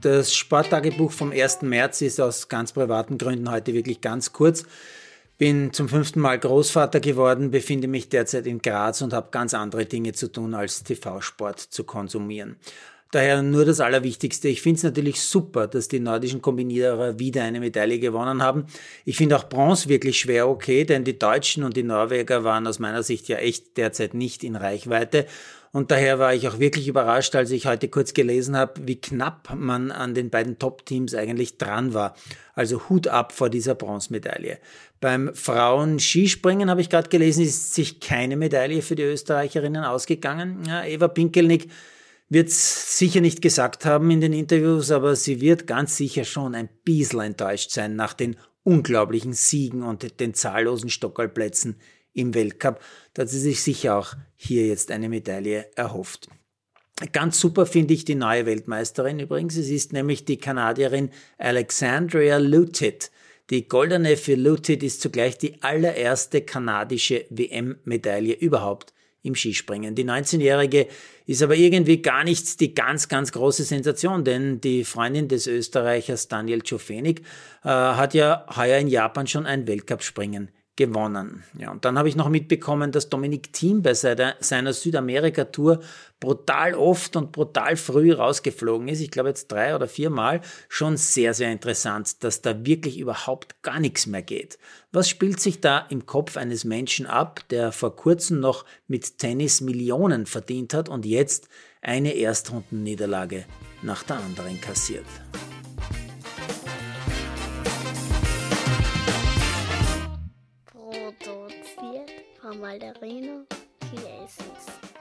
Das Sporttagebuch vom 1. März ist aus ganz privaten Gründen heute wirklich ganz kurz. Bin zum fünften Mal Großvater geworden, befinde mich derzeit in Graz und habe ganz andere Dinge zu tun, als TV-Sport zu konsumieren. Daher nur das Allerwichtigste. Ich finde es natürlich super, dass die nordischen Kombinierer wieder eine Medaille gewonnen haben. Ich finde auch Bronze wirklich schwer okay, denn die Deutschen und die Norweger waren aus meiner Sicht ja echt derzeit nicht in Reichweite. Und daher war ich auch wirklich überrascht, als ich heute kurz gelesen habe, wie knapp man an den beiden Top-Teams eigentlich dran war. Also Hut ab vor dieser Bronzemedaille. Beim Frauen-Skispringen habe ich gerade gelesen, ist sich keine Medaille für die Österreicherinnen ausgegangen. Ja, Eva Pinkelnick wird sicher nicht gesagt haben in den Interviews, aber sie wird ganz sicher schon ein bisschen enttäuscht sein nach den unglaublichen Siegen und den zahllosen Stockerlplätzen im Weltcup. Da hat sie sich sicher auch hier jetzt eine Medaille erhofft. Ganz super finde ich die neue Weltmeisterin übrigens. Es ist nämlich die Kanadierin Alexandria Lutit. Die goldene für Lutit ist zugleich die allererste kanadische WM-Medaille überhaupt im Skispringen. Die 19-Jährige ist aber irgendwie gar nicht die ganz, ganz große Sensation, denn die Freundin des Österreichers Daniel Czofenik äh, hat ja heuer in Japan schon ein Weltcup-Springen gewonnen. Ja, und dann habe ich noch mitbekommen, dass Dominik Thiem bei seiner, Südamerika-Tour brutal oft und brutal früh rausgeflogen ist. Ich glaube jetzt drei oder vier Mal. Schon sehr, sehr interessant, dass da wirklich überhaupt gar nichts mehr geht. Was spielt sich da im Kopf eines Menschen ab, der vor kurzem noch mit Tennis Millionen verdient hat und jetzt eine Erstrundenniederlage nach der anderen kassiert? Malderino Chiesens.